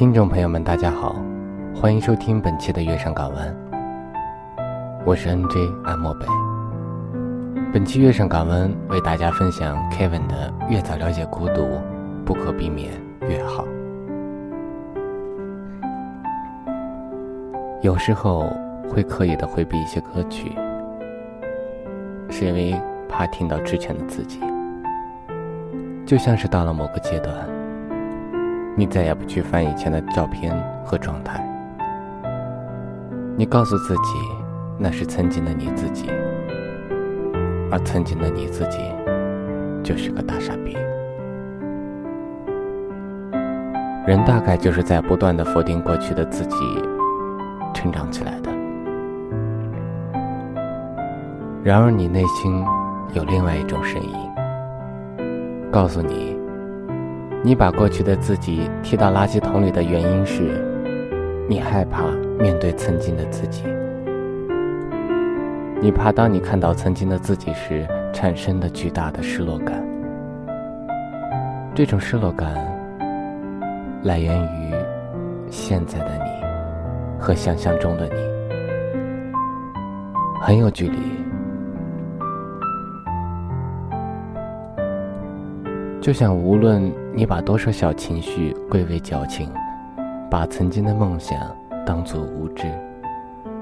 听众朋友们，大家好，欢迎收听本期的月上港湾，我是 NJ 安漠北。本期月上港湾为大家分享 Kevin 的《越早了解孤独，不可避免越好》。有时候会刻意的回避一些歌曲，是因为怕听到之前的自己，就像是到了某个阶段。你再也不去翻以前的照片和状态，你告诉自己那是曾经的你自己，而曾经的你自己就是个大傻逼。人大概就是在不断的否定过去的自己成长起来的，然而你内心有另外一种声音，告诉你。你把过去的自己踢到垃圾桶里的原因是，你害怕面对曾经的自己。你怕当你看到曾经的自己时产生的巨大的失落感。这种失落感来源于现在的你和想象中的你很有距离。就像无论你把多少小情绪归为矫情，把曾经的梦想当作无知，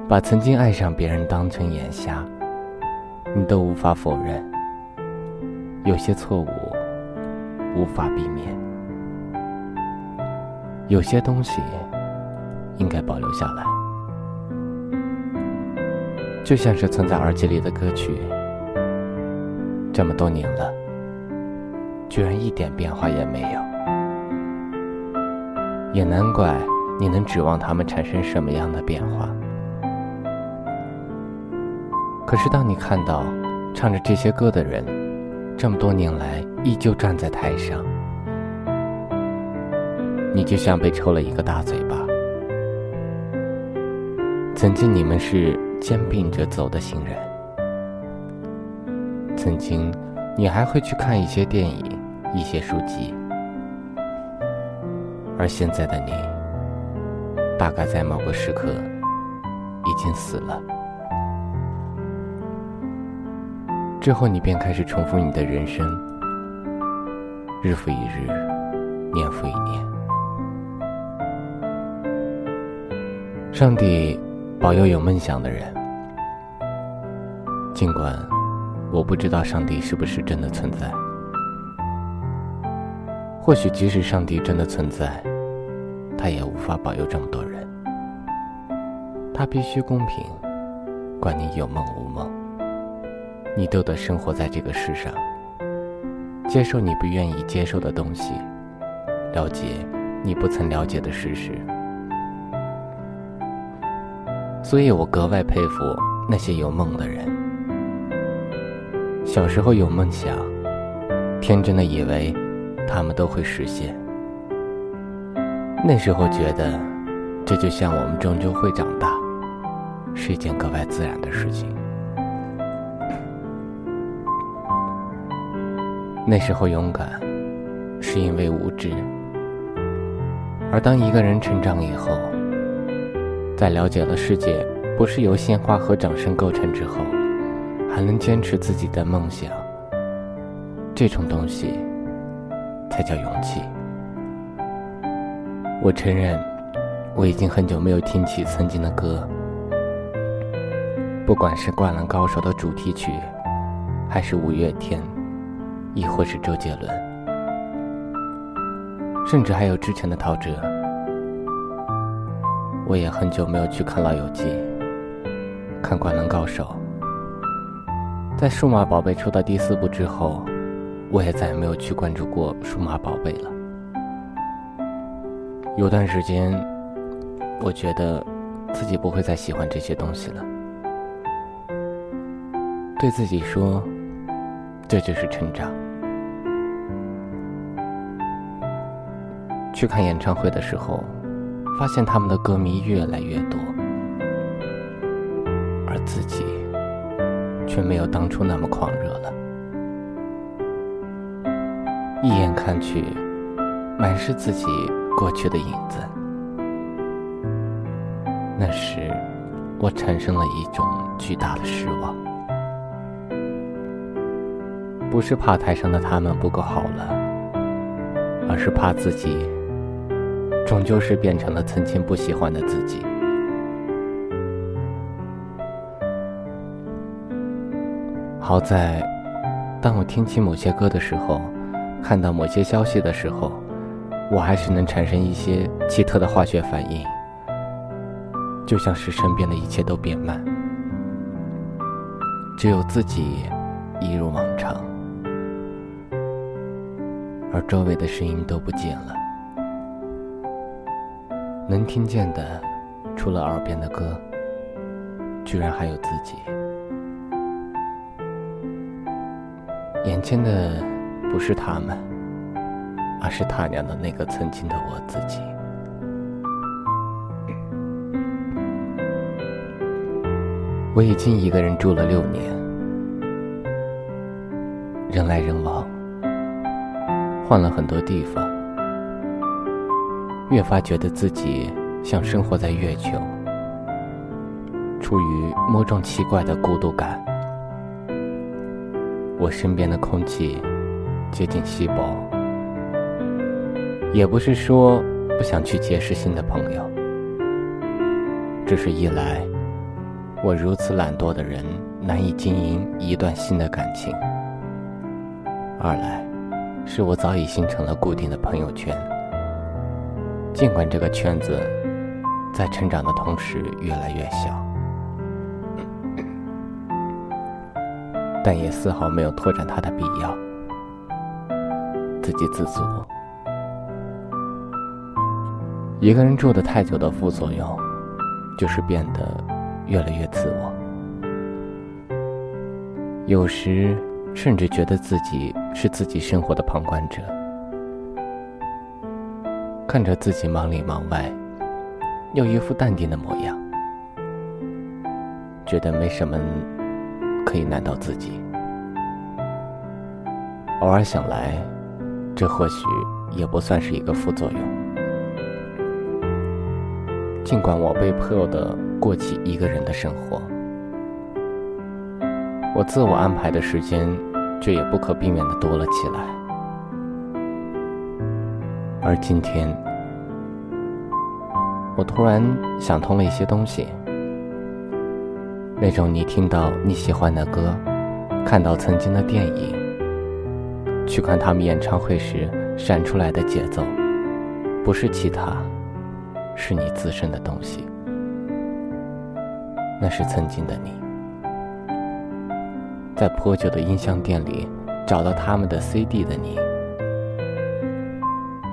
把曾经爱上别人当成眼瞎，你都无法否认，有些错误无法避免，有些东西应该保留下来。就像是存在耳机里的歌曲，这么多年了。居然一点变化也没有，也难怪你能指望他们产生什么样的变化。可是，当你看到唱着这些歌的人，这么多年来依旧站在台上，你就像被抽了一个大嘴巴。曾经你们是肩并着走的行人，曾经你还会去看一些电影。一些书籍，而现在的你，大概在某个时刻已经死了。之后，你便开始重复你的人生，日复一日，年复一年。上帝保佑有梦想的人，尽管我不知道上帝是不是真的存在。或许，即使上帝真的存在，他也无法保佑这么多人。他必须公平，管你有梦无梦，你都得生活在这个世上，接受你不愿意接受的东西，了解你不曾了解的事实。所以我格外佩服那些有梦的人。小时候有梦想，天真的以为。他们都会实现。那时候觉得，这就像我们终究会长大，是一件格外自然的事情。那时候勇敢，是因为无知。而当一个人成长以后，在了解了世界不是由鲜花和掌声构成之后，还能坚持自己的梦想，这种东西。才叫勇气。我承认，我已经很久没有听起曾经的歌，不管是《灌篮高手》的主题曲，还是五月天，亦或是周杰伦，甚至还有之前的陶喆，我也很久没有去看《老友记》，看《灌篮高手》。在《数码宝贝》出到第四部之后。我也再也没有去关注过数码宝贝了。有段时间，我觉得自己不会再喜欢这些东西了。对自己说，这就是成长。去看演唱会的时候，发现他们的歌迷越来越多，而自己却没有当初那么狂热一眼看去，满是自己过去的影子。那时，我产生了一种巨大的失望，不是怕台上的他们不够好了，而是怕自己终究是变成了曾经不喜欢的自己。好在，当我听起某些歌的时候，看到某些消息的时候，我还是能产生一些奇特的化学反应，就像是身边的一切都变慢，只有自己一如往常，而周围的声音都不见了，能听见的，除了耳边的歌，居然还有自己。眼前的不是他们，而是他娘的那个曾经的我自己。我已经一个人住了六年，人来人往，换了很多地方，越发觉得自己像生活在月球，处于某种奇怪的孤独感。我身边的空气接近稀薄，也不是说不想去结识新的朋友，只是一来，我如此懒惰的人难以经营一段新的感情；二来，是我早已形成了固定的朋友圈，尽管这个圈子在成长的同时越来越小。但也丝毫没有拓展它的必要。自给自足，一个人住的太久的副作用，就是变得越来越自我。有时甚至觉得自己是自己生活的旁观者，看着自己忙里忙外，又一副淡定的模样，觉得没什么。可以难倒自己。偶尔想来，这或许也不算是一个副作用。尽管我被迫的过起一个人的生活，我自我安排的时间却也不可避免的多了起来。而今天，我突然想通了一些东西。那种你听到你喜欢的歌，看到曾经的电影，去看他们演唱会时闪出来的节奏，不是其他，是你自身的东西。那是曾经的你，在破旧的音像店里找到他们的 CD 的你，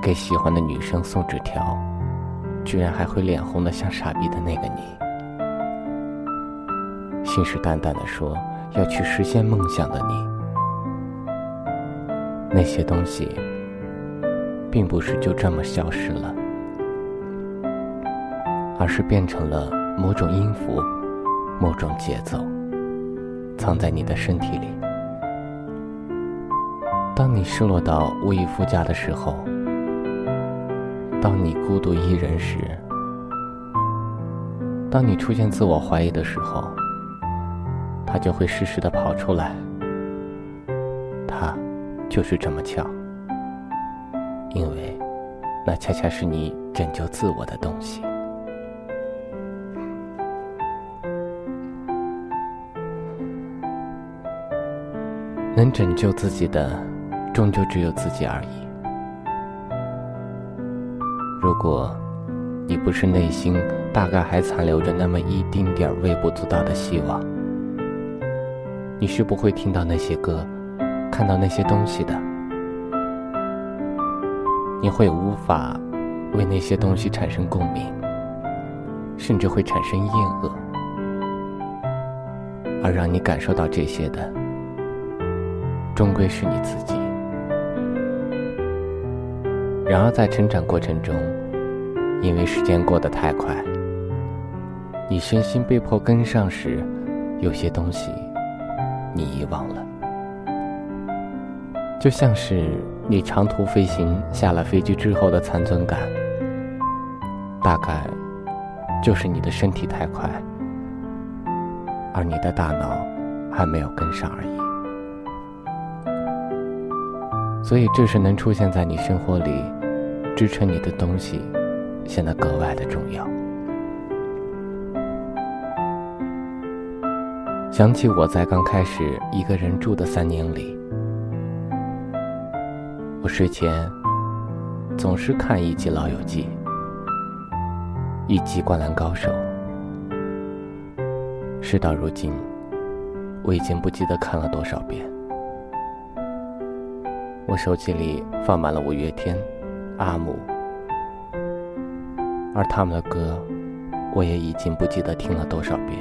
给喜欢的女生送纸条，居然还会脸红的像傻逼的那个你。信誓旦旦的说要去实现梦想的你，那些东西，并不是就这么消失了，而是变成了某种音符、某种节奏，藏在你的身体里。当你失落到无以复加的时候，当你孤独一人时，当你出现自我怀疑的时候。他就会适时的跑出来，他就是这么巧，因为那恰恰是你拯救自我的东西。能拯救自己的，终究只有自己而已。如果你不是内心大概还残留着那么一丁点儿微不足道的希望。你是不会听到那些歌，看到那些东西的。你会无法为那些东西产生共鸣，甚至会产生厌恶。而让你感受到这些的，终归是你自己。然而在成长过程中，因为时间过得太快，你身心被迫跟上时，有些东西。你遗忘了，就像是你长途飞行下了飞机之后的残存感，大概就是你的身体太快，而你的大脑还没有跟上而已。所以，这时能出现在你生活里支撑你的东西，显得格外的重要。想起我在刚开始一个人住的三年里，我睡前总是看一集《老友记》，一集《灌篮高手》。事到如今，我已经不记得看了多少遍。我手机里放满了五月天、阿姆，而他们的歌，我也已经不记得听了多少遍。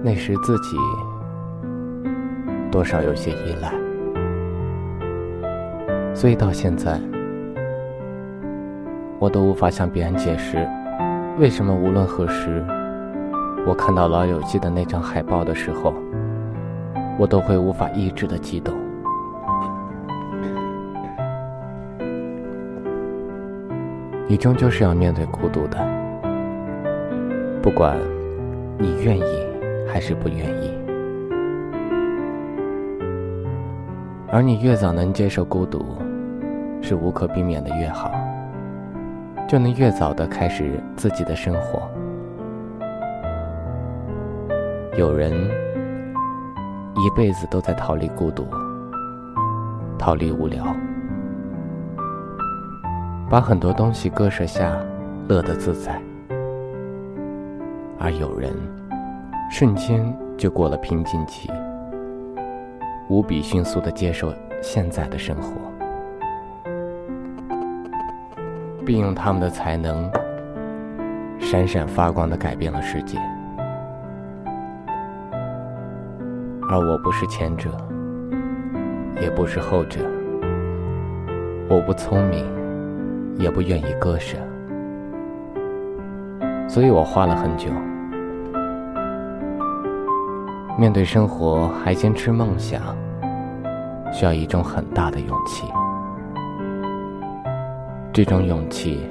那时自己多少有些依赖，所以到现在，我都无法向别人解释，为什么无论何时，我看到《老友记》的那张海报的时候，我都会无法抑制的激动。你终究是要面对孤独的，不管你愿意。还是不愿意，而你越早能接受孤独，是无可避免的越好，就能越早的开始自己的生活。有人一辈子都在逃离孤独，逃离无聊，把很多东西割舍下，乐得自在，而有人。瞬间就过了瓶颈期，无比迅速的接受现在的生活，并用他们的才能闪闪发光的改变了世界。而我不是前者，也不是后者，我不聪明，也不愿意割舍，所以我花了很久。面对生活还坚持梦想，需要一种很大的勇气。这种勇气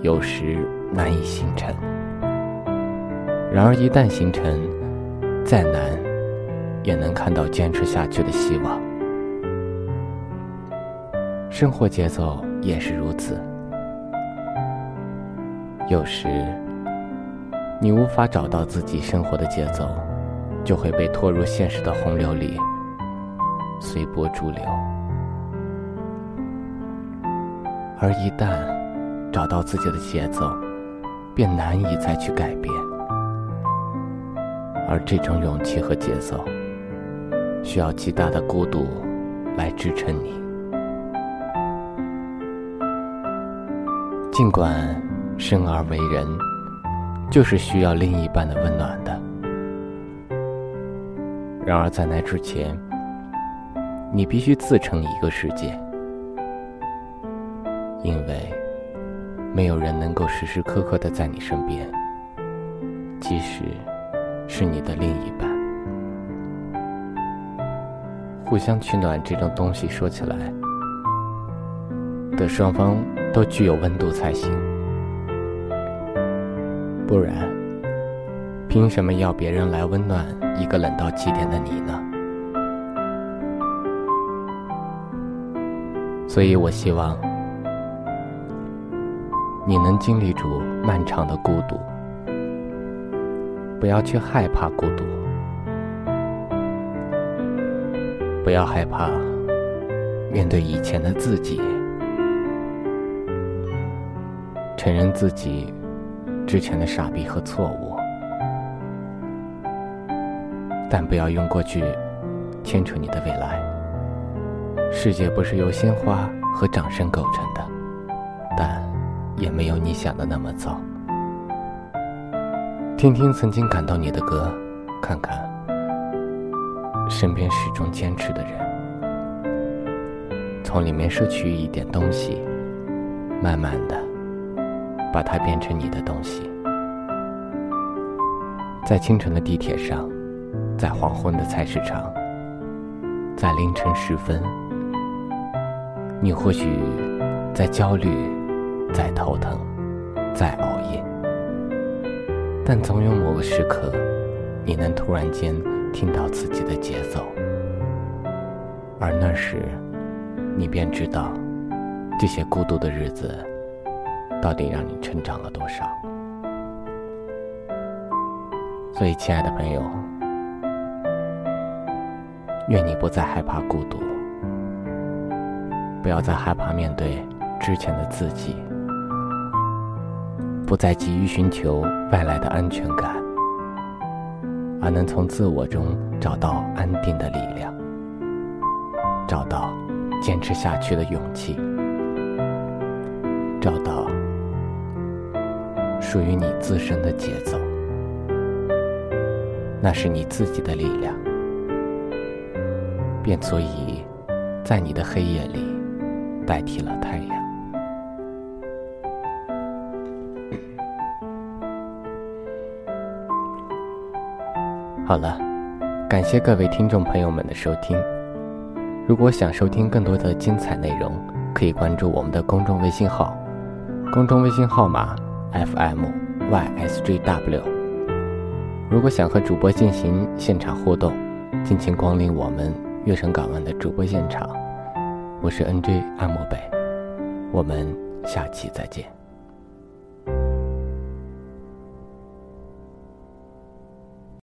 有时难以形成，然而一旦形成，再难也能看到坚持下去的希望。生活节奏也是如此，有时你无法找到自己生活的节奏。就会被拖入现实的洪流里，随波逐流；而一旦找到自己的节奏，便难以再去改变。而这种勇气和节奏，需要极大的孤独来支撑你。尽管生而为人，就是需要另一半的温暖的。然而，在那之前，你必须自成一个世界，因为没有人能够时时刻刻的在你身边，即使是你的另一半。互相取暖这种东西，说起来，的双方都具有温度才行，不然，凭什么要别人来温暖？一个冷到极点的你呢？所以我希望你能经历住漫长的孤独，不要去害怕孤独，不要害怕面对以前的自己，承认自己之前的傻逼和错误。但不要用过去牵扯你的未来。世界不是由鲜花和掌声构成的，但也没有你想的那么糟。听听曾经感动你的歌，看看身边始终坚持的人，从里面摄取一点东西，慢慢的把它变成你的东西。在清晨的地铁上。在黄昏的菜市场，在凌晨时分，你或许在焦虑，在头疼，在熬夜。但总有某个时刻，你能突然间听到自己的节奏，而那时，你便知道，这些孤独的日子，到底让你成长了多少。所以，亲爱的朋友，愿你不再害怕孤独，不要再害怕面对之前的自己。不再急于寻求外来的安全感，而能从自我中找到安定的力量，找到坚持下去的勇气，找到属于你自身的节奏。那是你自己的力量，便足以在你的黑夜里代替了太阳。好了，感谢各位听众朋友们的收听。如果想收听更多的精彩内容，可以关注我们的公众微信号，公众微信号码 FMYSJW。如果想和主播进行现场互动，敬请光临我们月城港湾的主播现场。我是 NJ 阿莫北，我们下期再见。